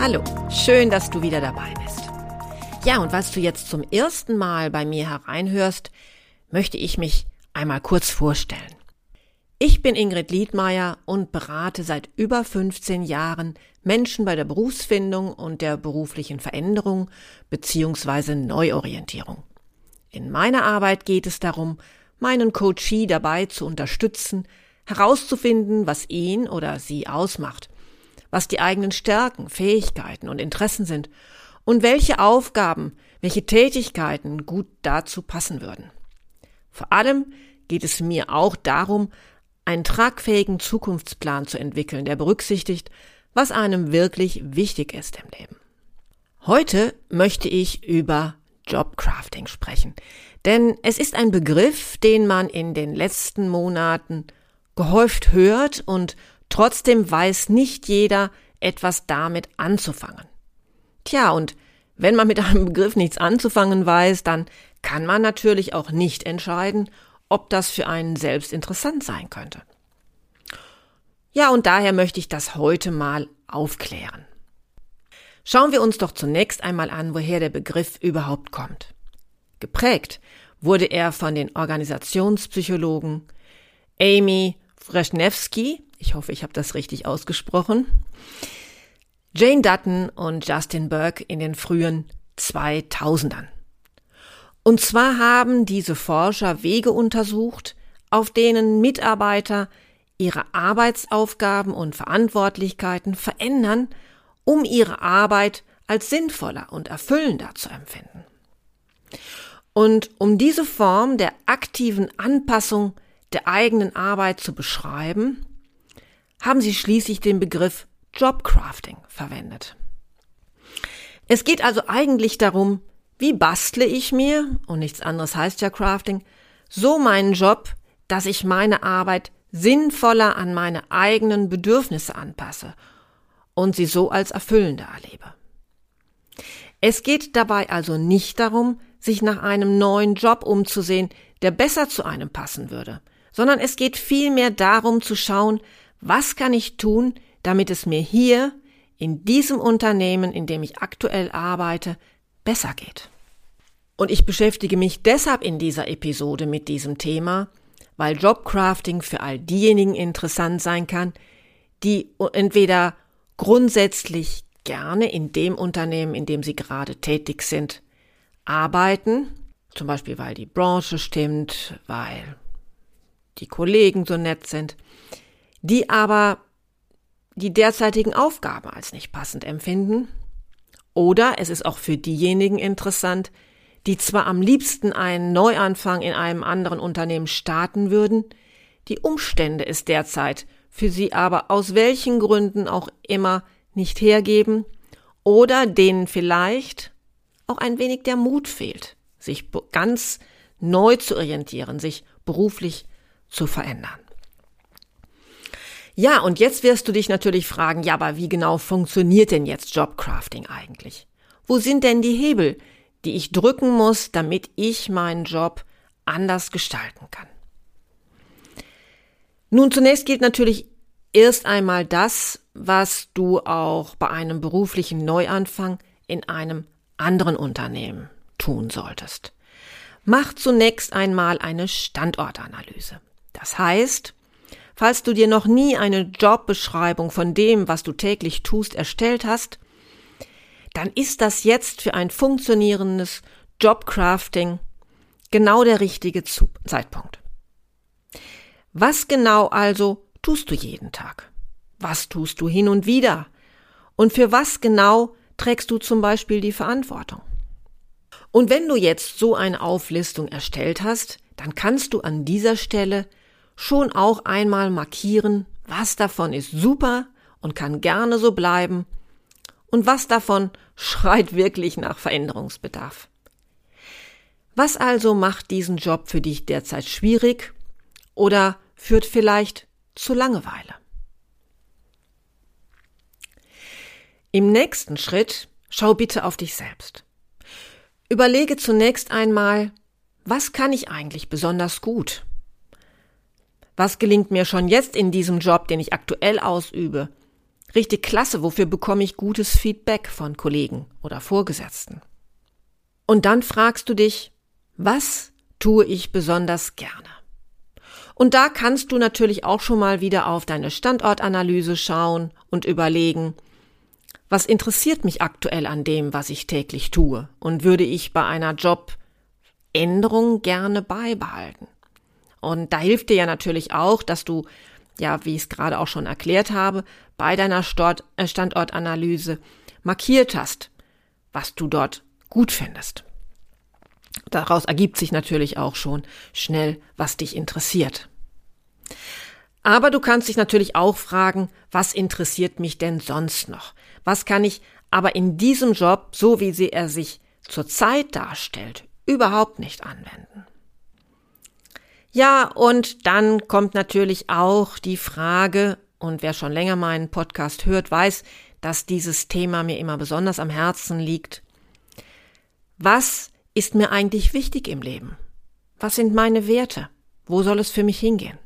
Hallo, schön, dass du wieder dabei bist. Ja, und was du jetzt zum ersten Mal bei mir hereinhörst, möchte ich mich einmal kurz vorstellen. Ich bin Ingrid Liedmeier und berate seit über 15 Jahren Menschen bei der Berufsfindung und der beruflichen Veränderung bzw. Neuorientierung. In meiner Arbeit geht es darum, meinen Coachee dabei zu unterstützen, herauszufinden, was ihn oder sie ausmacht was die eigenen Stärken, Fähigkeiten und Interessen sind und welche Aufgaben, welche Tätigkeiten gut dazu passen würden. Vor allem geht es mir auch darum, einen tragfähigen Zukunftsplan zu entwickeln, der berücksichtigt, was einem wirklich wichtig ist im Leben. Heute möchte ich über Jobcrafting sprechen, denn es ist ein Begriff, den man in den letzten Monaten gehäuft hört und Trotzdem weiß nicht jeder etwas damit anzufangen. Tja, und wenn man mit einem Begriff nichts anzufangen weiß, dann kann man natürlich auch nicht entscheiden, ob das für einen selbst interessant sein könnte. Ja, und daher möchte ich das heute mal aufklären. Schauen wir uns doch zunächst einmal an, woher der Begriff überhaupt kommt. Geprägt wurde er von den Organisationspsychologen Amy Freschnewski ich hoffe, ich habe das richtig ausgesprochen. Jane Dutton und Justin Burke in den frühen 2000ern. Und zwar haben diese Forscher Wege untersucht, auf denen Mitarbeiter ihre Arbeitsaufgaben und Verantwortlichkeiten verändern, um ihre Arbeit als sinnvoller und erfüllender zu empfinden. Und um diese Form der aktiven Anpassung der eigenen Arbeit zu beschreiben, haben sie schließlich den Begriff Jobcrafting verwendet. Es geht also eigentlich darum, wie bastle ich mir, und nichts anderes heißt ja Crafting, so meinen Job, dass ich meine Arbeit sinnvoller an meine eigenen Bedürfnisse anpasse und sie so als erfüllender erlebe. Es geht dabei also nicht darum, sich nach einem neuen Job umzusehen, der besser zu einem passen würde, sondern es geht vielmehr darum zu schauen, was kann ich tun, damit es mir hier in diesem Unternehmen, in dem ich aktuell arbeite, besser geht? Und ich beschäftige mich deshalb in dieser Episode mit diesem Thema, weil Jobcrafting für all diejenigen interessant sein kann, die entweder grundsätzlich gerne in dem Unternehmen, in dem sie gerade tätig sind, arbeiten, zum Beispiel weil die Branche stimmt, weil die Kollegen so nett sind, die aber die derzeitigen Aufgaben als nicht passend empfinden. Oder es ist auch für diejenigen interessant, die zwar am liebsten einen Neuanfang in einem anderen Unternehmen starten würden, die Umstände es derzeit für sie aber aus welchen Gründen auch immer nicht hergeben oder denen vielleicht auch ein wenig der Mut fehlt, sich ganz neu zu orientieren, sich beruflich zu verändern. Ja, und jetzt wirst du dich natürlich fragen, ja, aber wie genau funktioniert denn jetzt Jobcrafting eigentlich? Wo sind denn die Hebel, die ich drücken muss, damit ich meinen Job anders gestalten kann? Nun, zunächst gilt natürlich erst einmal das, was du auch bei einem beruflichen Neuanfang in einem anderen Unternehmen tun solltest. Mach zunächst einmal eine Standortanalyse. Das heißt, Falls du dir noch nie eine Jobbeschreibung von dem, was du täglich tust, erstellt hast, dann ist das jetzt für ein funktionierendes Jobcrafting genau der richtige Zeitpunkt. Was genau also tust du jeden Tag? Was tust du hin und wieder? Und für was genau trägst du zum Beispiel die Verantwortung? Und wenn du jetzt so eine Auflistung erstellt hast, dann kannst du an dieser Stelle schon auch einmal markieren, was davon ist super und kann gerne so bleiben und was davon schreit wirklich nach Veränderungsbedarf. Was also macht diesen Job für dich derzeit schwierig oder führt vielleicht zu Langeweile? Im nächsten Schritt schau bitte auf dich selbst. Überlege zunächst einmal, was kann ich eigentlich besonders gut? Was gelingt mir schon jetzt in diesem Job, den ich aktuell ausübe? Richtig klasse, wofür bekomme ich gutes Feedback von Kollegen oder Vorgesetzten? Und dann fragst du dich, was tue ich besonders gerne? Und da kannst du natürlich auch schon mal wieder auf deine Standortanalyse schauen und überlegen, was interessiert mich aktuell an dem, was ich täglich tue? Und würde ich bei einer Jobänderung gerne beibehalten? Und da hilft dir ja natürlich auch, dass du, ja, wie ich es gerade auch schon erklärt habe, bei deiner äh, Standortanalyse markiert hast, was du dort gut findest. Daraus ergibt sich natürlich auch schon schnell, was dich interessiert. Aber du kannst dich natürlich auch fragen, was interessiert mich denn sonst noch? Was kann ich aber in diesem Job, so wie sie er sich zurzeit darstellt, überhaupt nicht anwenden? Ja, und dann kommt natürlich auch die Frage, und wer schon länger meinen Podcast hört, weiß, dass dieses Thema mir immer besonders am Herzen liegt. Was ist mir eigentlich wichtig im Leben? Was sind meine Werte? Wo soll es für mich hingehen?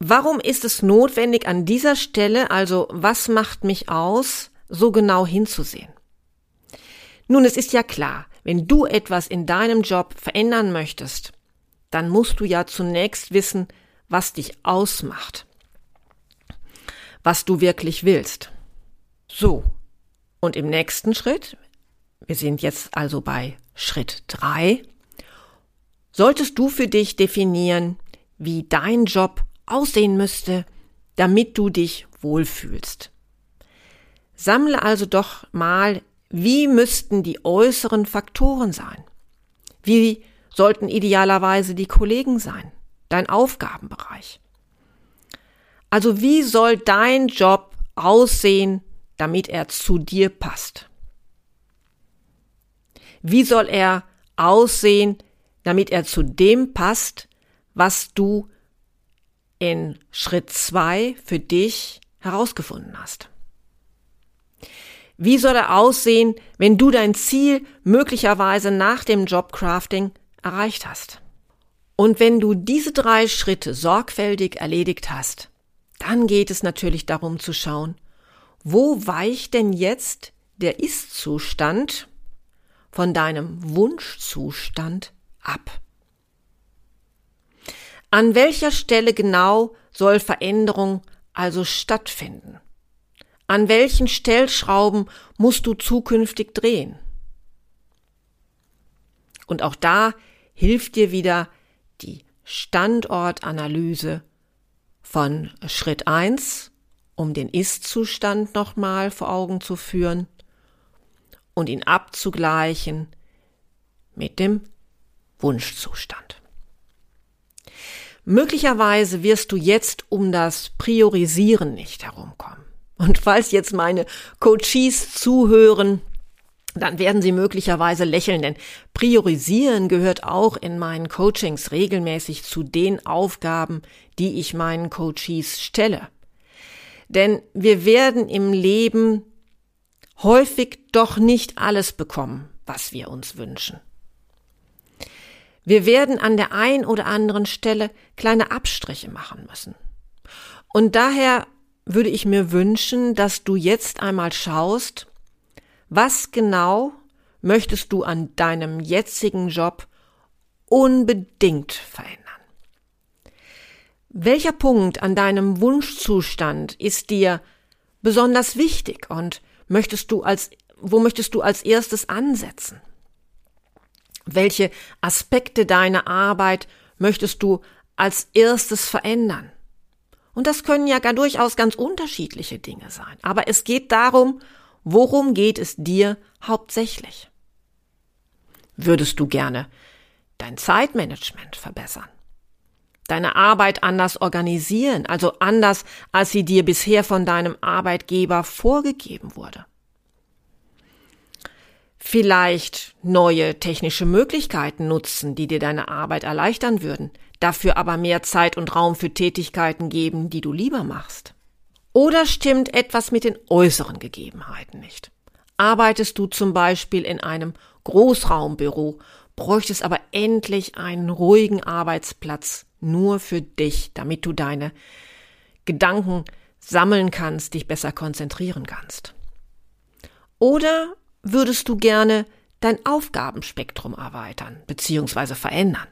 Warum ist es notwendig, an dieser Stelle, also was macht mich aus, so genau hinzusehen? Nun, es ist ja klar, wenn du etwas in deinem Job verändern möchtest, dann musst du ja zunächst wissen, was dich ausmacht, was du wirklich willst. So, und im nächsten Schritt, wir sind jetzt also bei Schritt drei, solltest du für dich definieren, wie dein Job aussehen müsste, damit du dich wohlfühlst. Sammle also doch mal, wie müssten die äußeren Faktoren sein? Wie sollten idealerweise die Kollegen sein? Dein Aufgabenbereich? Also wie soll dein Job aussehen, damit er zu dir passt? Wie soll er aussehen, damit er zu dem passt, was du in Schritt zwei für dich herausgefunden hast. Wie soll er aussehen, wenn du dein Ziel möglicherweise nach dem Jobcrafting erreicht hast? Und wenn du diese drei Schritte sorgfältig erledigt hast, dann geht es natürlich darum zu schauen, wo weicht denn jetzt der Ist-Zustand von deinem Wunschzustand ab? An welcher Stelle genau soll Veränderung also stattfinden? An welchen Stellschrauben musst du zukünftig drehen? Und auch da hilft dir wieder die Standortanalyse von Schritt eins, um den Ist-Zustand nochmal vor Augen zu führen und ihn abzugleichen mit dem Wunschzustand. Möglicherweise wirst du jetzt um das Priorisieren nicht herumkommen. Und falls jetzt meine Coaches zuhören, dann werden sie möglicherweise lächeln, denn Priorisieren gehört auch in meinen Coachings regelmäßig zu den Aufgaben, die ich meinen Coaches stelle. Denn wir werden im Leben häufig doch nicht alles bekommen, was wir uns wünschen. Wir werden an der ein oder anderen Stelle kleine Abstriche machen müssen. Und daher würde ich mir wünschen, dass du jetzt einmal schaust, was genau möchtest du an deinem jetzigen Job unbedingt verändern? Welcher Punkt an deinem Wunschzustand ist dir besonders wichtig und möchtest du als, wo möchtest du als erstes ansetzen? Welche Aspekte deiner Arbeit möchtest du als erstes verändern? Und das können ja gar durchaus ganz unterschiedliche Dinge sein. Aber es geht darum, worum geht es dir hauptsächlich? Würdest du gerne dein Zeitmanagement verbessern, deine Arbeit anders organisieren, also anders, als sie dir bisher von deinem Arbeitgeber vorgegeben wurde. Vielleicht neue technische Möglichkeiten nutzen, die dir deine Arbeit erleichtern würden, dafür aber mehr Zeit und Raum für Tätigkeiten geben, die du lieber machst. Oder stimmt etwas mit den äußeren Gegebenheiten nicht? Arbeitest du zum Beispiel in einem Großraumbüro, bräuchtest aber endlich einen ruhigen Arbeitsplatz nur für dich, damit du deine Gedanken sammeln kannst, dich besser konzentrieren kannst. Oder würdest du gerne dein Aufgabenspektrum erweitern bzw. verändern?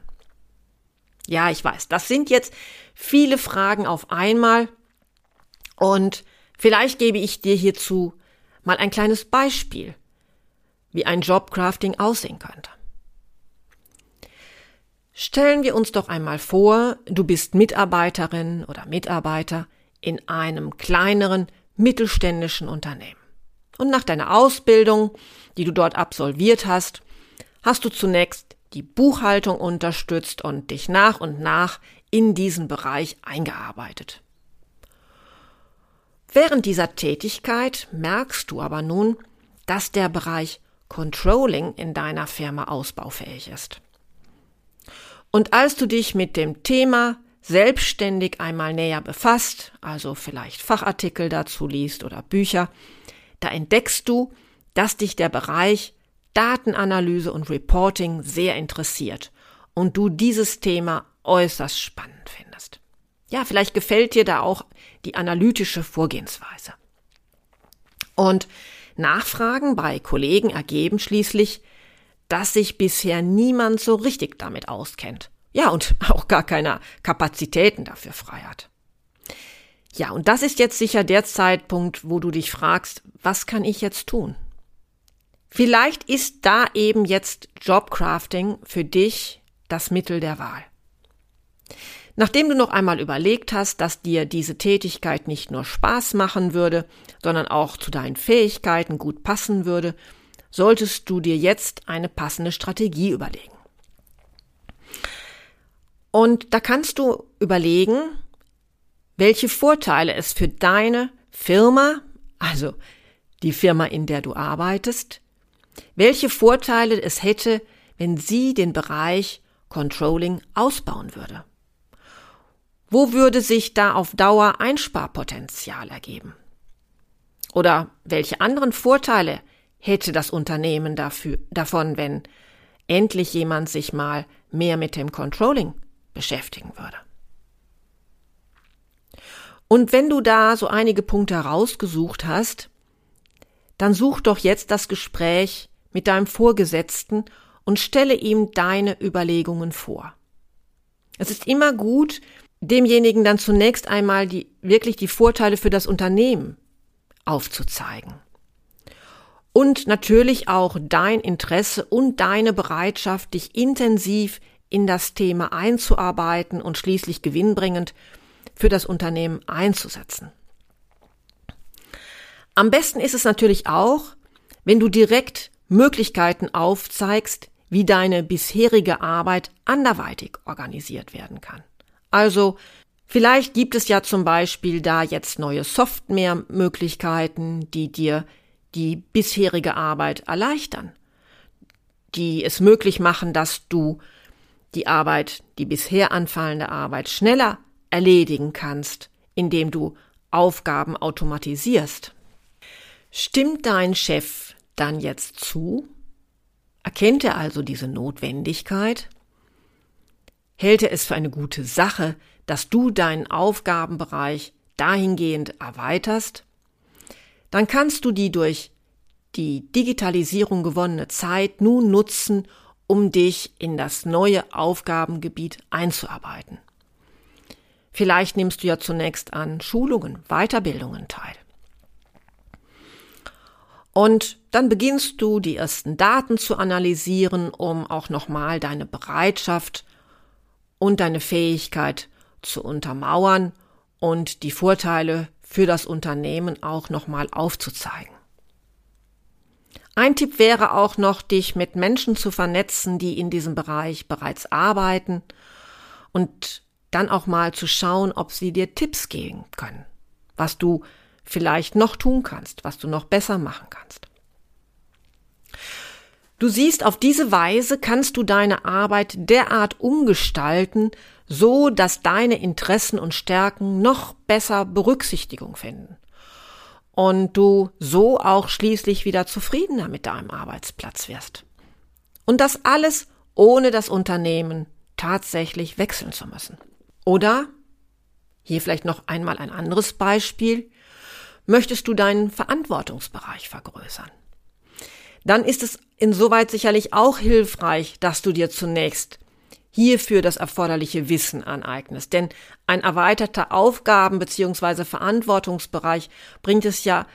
Ja, ich weiß, das sind jetzt viele Fragen auf einmal und vielleicht gebe ich dir hierzu mal ein kleines Beispiel, wie ein Jobcrafting aussehen könnte. Stellen wir uns doch einmal vor, du bist Mitarbeiterin oder Mitarbeiter in einem kleineren mittelständischen Unternehmen. Und nach deiner Ausbildung, die du dort absolviert hast, hast du zunächst die Buchhaltung unterstützt und dich nach und nach in diesen Bereich eingearbeitet. Während dieser Tätigkeit merkst du aber nun, dass der Bereich Controlling in deiner Firma ausbaufähig ist. Und als du dich mit dem Thema selbstständig einmal näher befasst, also vielleicht Fachartikel dazu liest oder Bücher, da entdeckst du, dass dich der Bereich Datenanalyse und Reporting sehr interessiert und du dieses Thema äußerst spannend findest. Ja, vielleicht gefällt dir da auch die analytische Vorgehensweise. Und Nachfragen bei Kollegen ergeben schließlich, dass sich bisher niemand so richtig damit auskennt. Ja, und auch gar keine Kapazitäten dafür frei hat. Ja, und das ist jetzt sicher der Zeitpunkt, wo du dich fragst, was kann ich jetzt tun? Vielleicht ist da eben jetzt Jobcrafting für dich das Mittel der Wahl. Nachdem du noch einmal überlegt hast, dass dir diese Tätigkeit nicht nur Spaß machen würde, sondern auch zu deinen Fähigkeiten gut passen würde, solltest du dir jetzt eine passende Strategie überlegen. Und da kannst du überlegen, welche Vorteile es für deine Firma, also die Firma, in der du arbeitest, welche Vorteile es hätte, wenn sie den Bereich Controlling ausbauen würde. Wo würde sich da auf Dauer Einsparpotenzial ergeben? Oder welche anderen Vorteile hätte das Unternehmen dafür, davon, wenn endlich jemand sich mal mehr mit dem Controlling beschäftigen würde. Und wenn du da so einige Punkte herausgesucht hast, dann such doch jetzt das Gespräch mit deinem Vorgesetzten und stelle ihm deine Überlegungen vor. Es ist immer gut, demjenigen dann zunächst einmal die, wirklich die Vorteile für das Unternehmen aufzuzeigen und natürlich auch dein Interesse und deine Bereitschaft, dich intensiv in das Thema einzuarbeiten und schließlich gewinnbringend für das Unternehmen einzusetzen. Am besten ist es natürlich auch, wenn du direkt Möglichkeiten aufzeigst, wie deine bisherige Arbeit anderweitig organisiert werden kann. Also vielleicht gibt es ja zum Beispiel da jetzt neue Softwaremöglichkeiten, die dir die bisherige Arbeit erleichtern, die es möglich machen, dass du die Arbeit, die bisher anfallende Arbeit schneller erledigen kannst, indem du Aufgaben automatisierst. Stimmt dein Chef dann jetzt zu? Erkennt er also diese Notwendigkeit? Hält er es für eine gute Sache, dass du deinen Aufgabenbereich dahingehend erweiterst? dann kannst du die durch die Digitalisierung gewonnene Zeit nun nutzen, um dich in das neue Aufgabengebiet einzuarbeiten. Vielleicht nimmst du ja zunächst an Schulungen, Weiterbildungen teil. Und dann beginnst du die ersten Daten zu analysieren, um auch nochmal deine Bereitschaft und deine Fähigkeit zu untermauern und die Vorteile für das Unternehmen auch nochmal aufzuzeigen. Ein Tipp wäre auch noch, dich mit Menschen zu vernetzen, die in diesem Bereich bereits arbeiten und dann auch mal zu schauen, ob sie dir Tipps geben können, was du vielleicht noch tun kannst, was du noch besser machen kannst. Du siehst, auf diese Weise kannst du deine Arbeit derart umgestalten, so dass deine Interessen und Stärken noch besser Berücksichtigung finden und du so auch schließlich wieder zufriedener mit deinem Arbeitsplatz wirst. Und das alles ohne das Unternehmen tatsächlich wechseln zu müssen. Oder, hier vielleicht noch einmal ein anderes Beispiel, möchtest du deinen Verantwortungsbereich vergrößern. Dann ist es insoweit sicherlich auch hilfreich, dass du dir zunächst hierfür das erforderliche Wissen aneignest. Denn ein erweiterter Aufgaben- bzw. Verantwortungsbereich bringt es ja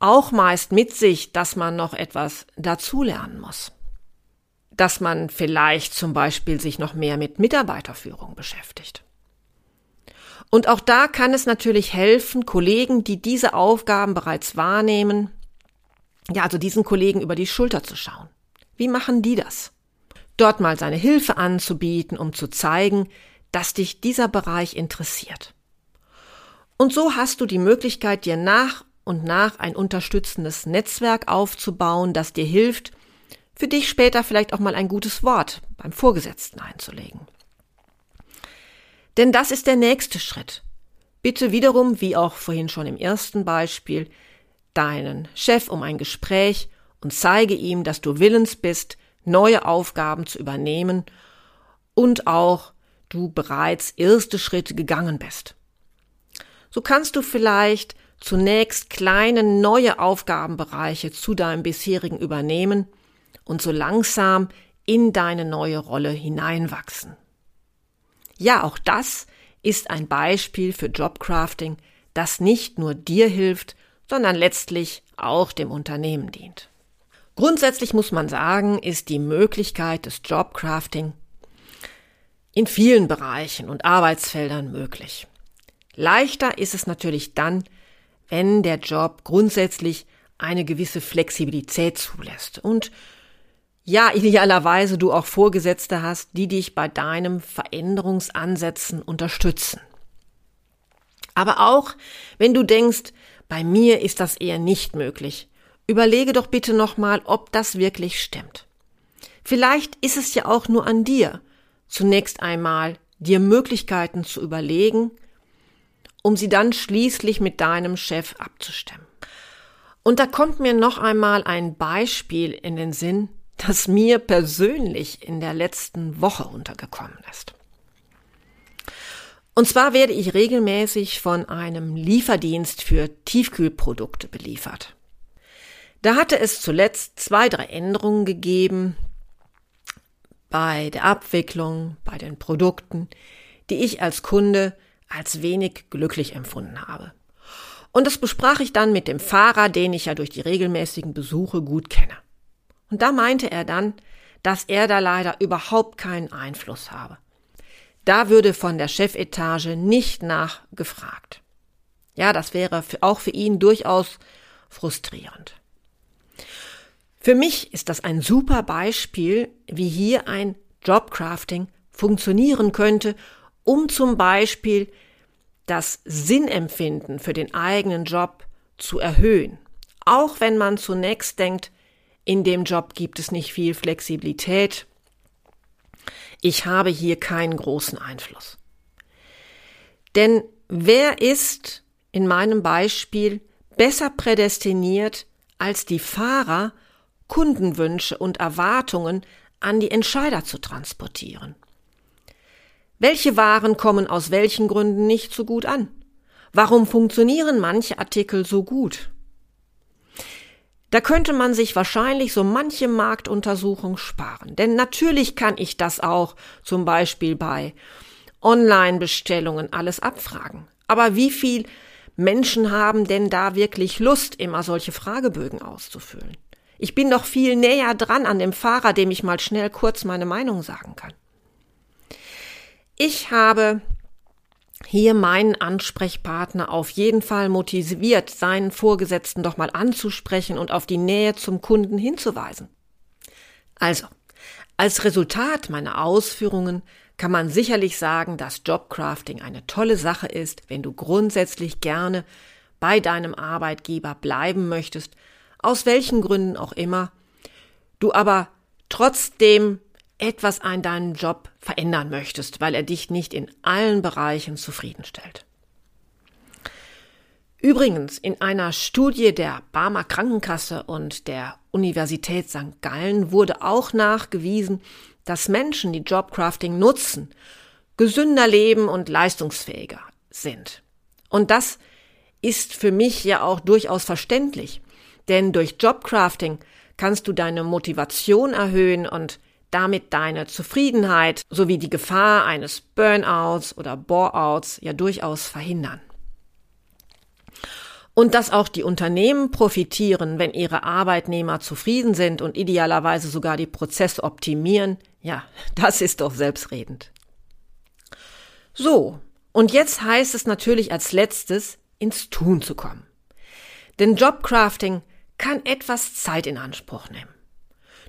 auch meist mit sich, dass man noch etwas dazulernen muss. Dass man vielleicht zum Beispiel sich noch mehr mit Mitarbeiterführung beschäftigt. Und auch da kann es natürlich helfen, Kollegen, die diese Aufgaben bereits wahrnehmen, ja, also diesen Kollegen über die Schulter zu schauen. Wie machen die das? dort mal seine Hilfe anzubieten, um zu zeigen, dass dich dieser Bereich interessiert. Und so hast du die Möglichkeit, dir nach und nach ein unterstützendes Netzwerk aufzubauen, das dir hilft, für dich später vielleicht auch mal ein gutes Wort beim Vorgesetzten einzulegen. Denn das ist der nächste Schritt. Bitte wiederum, wie auch vorhin schon im ersten Beispiel, deinen Chef um ein Gespräch und zeige ihm, dass du willens bist, neue Aufgaben zu übernehmen und auch du bereits erste Schritte gegangen bist. So kannst du vielleicht zunächst kleine neue Aufgabenbereiche zu deinem bisherigen übernehmen und so langsam in deine neue Rolle hineinwachsen. Ja, auch das ist ein Beispiel für Jobcrafting, das nicht nur dir hilft, sondern letztlich auch dem Unternehmen dient. Grundsätzlich muss man sagen, ist die Möglichkeit des Jobcrafting in vielen Bereichen und Arbeitsfeldern möglich. Leichter ist es natürlich dann, wenn der Job grundsätzlich eine gewisse Flexibilität zulässt und ja, idealerweise du auch Vorgesetzte hast, die dich bei deinem Veränderungsansätzen unterstützen. Aber auch wenn du denkst, bei mir ist das eher nicht möglich, Überlege doch bitte nochmal, ob das wirklich stimmt. Vielleicht ist es ja auch nur an dir, zunächst einmal dir Möglichkeiten zu überlegen, um sie dann schließlich mit deinem Chef abzustimmen. Und da kommt mir noch einmal ein Beispiel in den Sinn, das mir persönlich in der letzten Woche untergekommen ist. Und zwar werde ich regelmäßig von einem Lieferdienst für Tiefkühlprodukte beliefert. Da hatte es zuletzt zwei, drei Änderungen gegeben bei der Abwicklung, bei den Produkten, die ich als Kunde als wenig glücklich empfunden habe. Und das besprach ich dann mit dem Fahrer, den ich ja durch die regelmäßigen Besuche gut kenne. Und da meinte er dann, dass er da leider überhaupt keinen Einfluss habe. Da würde von der Chefetage nicht nachgefragt. Ja, das wäre auch für ihn durchaus frustrierend. Für mich ist das ein super Beispiel, wie hier ein Jobcrafting funktionieren könnte, um zum Beispiel das Sinnempfinden für den eigenen Job zu erhöhen. Auch wenn man zunächst denkt, in dem Job gibt es nicht viel Flexibilität. Ich habe hier keinen großen Einfluss. Denn wer ist in meinem Beispiel besser prädestiniert als die Fahrer, Kundenwünsche und Erwartungen an die Entscheider zu transportieren. Welche Waren kommen aus welchen Gründen nicht so gut an? Warum funktionieren manche Artikel so gut? Da könnte man sich wahrscheinlich so manche Marktuntersuchung sparen. Denn natürlich kann ich das auch zum Beispiel bei Online-Bestellungen alles abfragen. Aber wie viel Menschen haben denn da wirklich Lust, immer solche Fragebögen auszufüllen? Ich bin doch viel näher dran an dem Fahrer, dem ich mal schnell kurz meine Meinung sagen kann. Ich habe hier meinen Ansprechpartner auf jeden Fall motiviert, seinen Vorgesetzten doch mal anzusprechen und auf die Nähe zum Kunden hinzuweisen. Also, als Resultat meiner Ausführungen kann man sicherlich sagen, dass Jobcrafting eine tolle Sache ist, wenn du grundsätzlich gerne bei deinem Arbeitgeber bleiben möchtest, aus welchen Gründen auch immer, du aber trotzdem etwas an deinem Job verändern möchtest, weil er dich nicht in allen Bereichen zufriedenstellt. Übrigens, in einer Studie der Barmer Krankenkasse und der Universität St. Gallen wurde auch nachgewiesen, dass Menschen, die Jobcrafting nutzen, gesünder leben und leistungsfähiger sind. Und das ist für mich ja auch durchaus verständlich, denn durch Jobcrafting kannst du deine Motivation erhöhen und damit deine Zufriedenheit sowie die Gefahr eines Burnouts oder Boreouts ja durchaus verhindern. Und dass auch die Unternehmen profitieren, wenn ihre Arbeitnehmer zufrieden sind und idealerweise sogar die Prozesse optimieren, ja, das ist doch selbstredend. So, und jetzt heißt es natürlich als letztes, ins Tun zu kommen. Denn Jobcrafting kann etwas Zeit in Anspruch nehmen.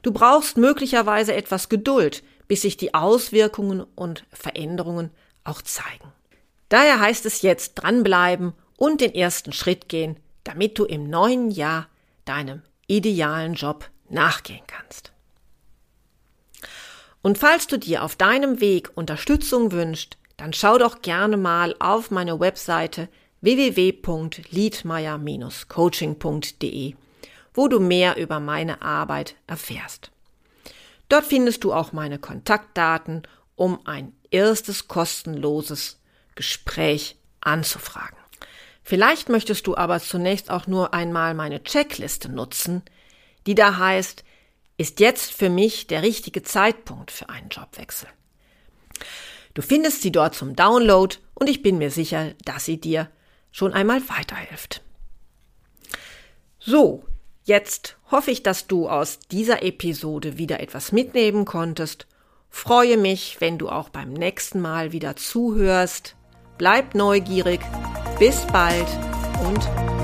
Du brauchst möglicherweise etwas Geduld, bis sich die Auswirkungen und Veränderungen auch zeigen. Daher heißt es jetzt dranbleiben und den ersten Schritt gehen, damit du im neuen Jahr deinem idealen Job nachgehen kannst. Und falls du dir auf deinem Weg Unterstützung wünschst, dann schau doch gerne mal auf meine Webseite www.liedmeier-coaching.de, wo du mehr über meine Arbeit erfährst. Dort findest du auch meine Kontaktdaten, um ein erstes kostenloses Gespräch anzufragen. Vielleicht möchtest du aber zunächst auch nur einmal meine Checkliste nutzen, die da heißt, ist jetzt für mich der richtige Zeitpunkt für einen Jobwechsel. Du findest sie dort zum Download und ich bin mir sicher, dass sie dir schon einmal weiterhilft. So, jetzt hoffe ich, dass du aus dieser Episode wieder etwas mitnehmen konntest. Freue mich, wenn du auch beim nächsten Mal wieder zuhörst. Bleib neugierig. Bis bald und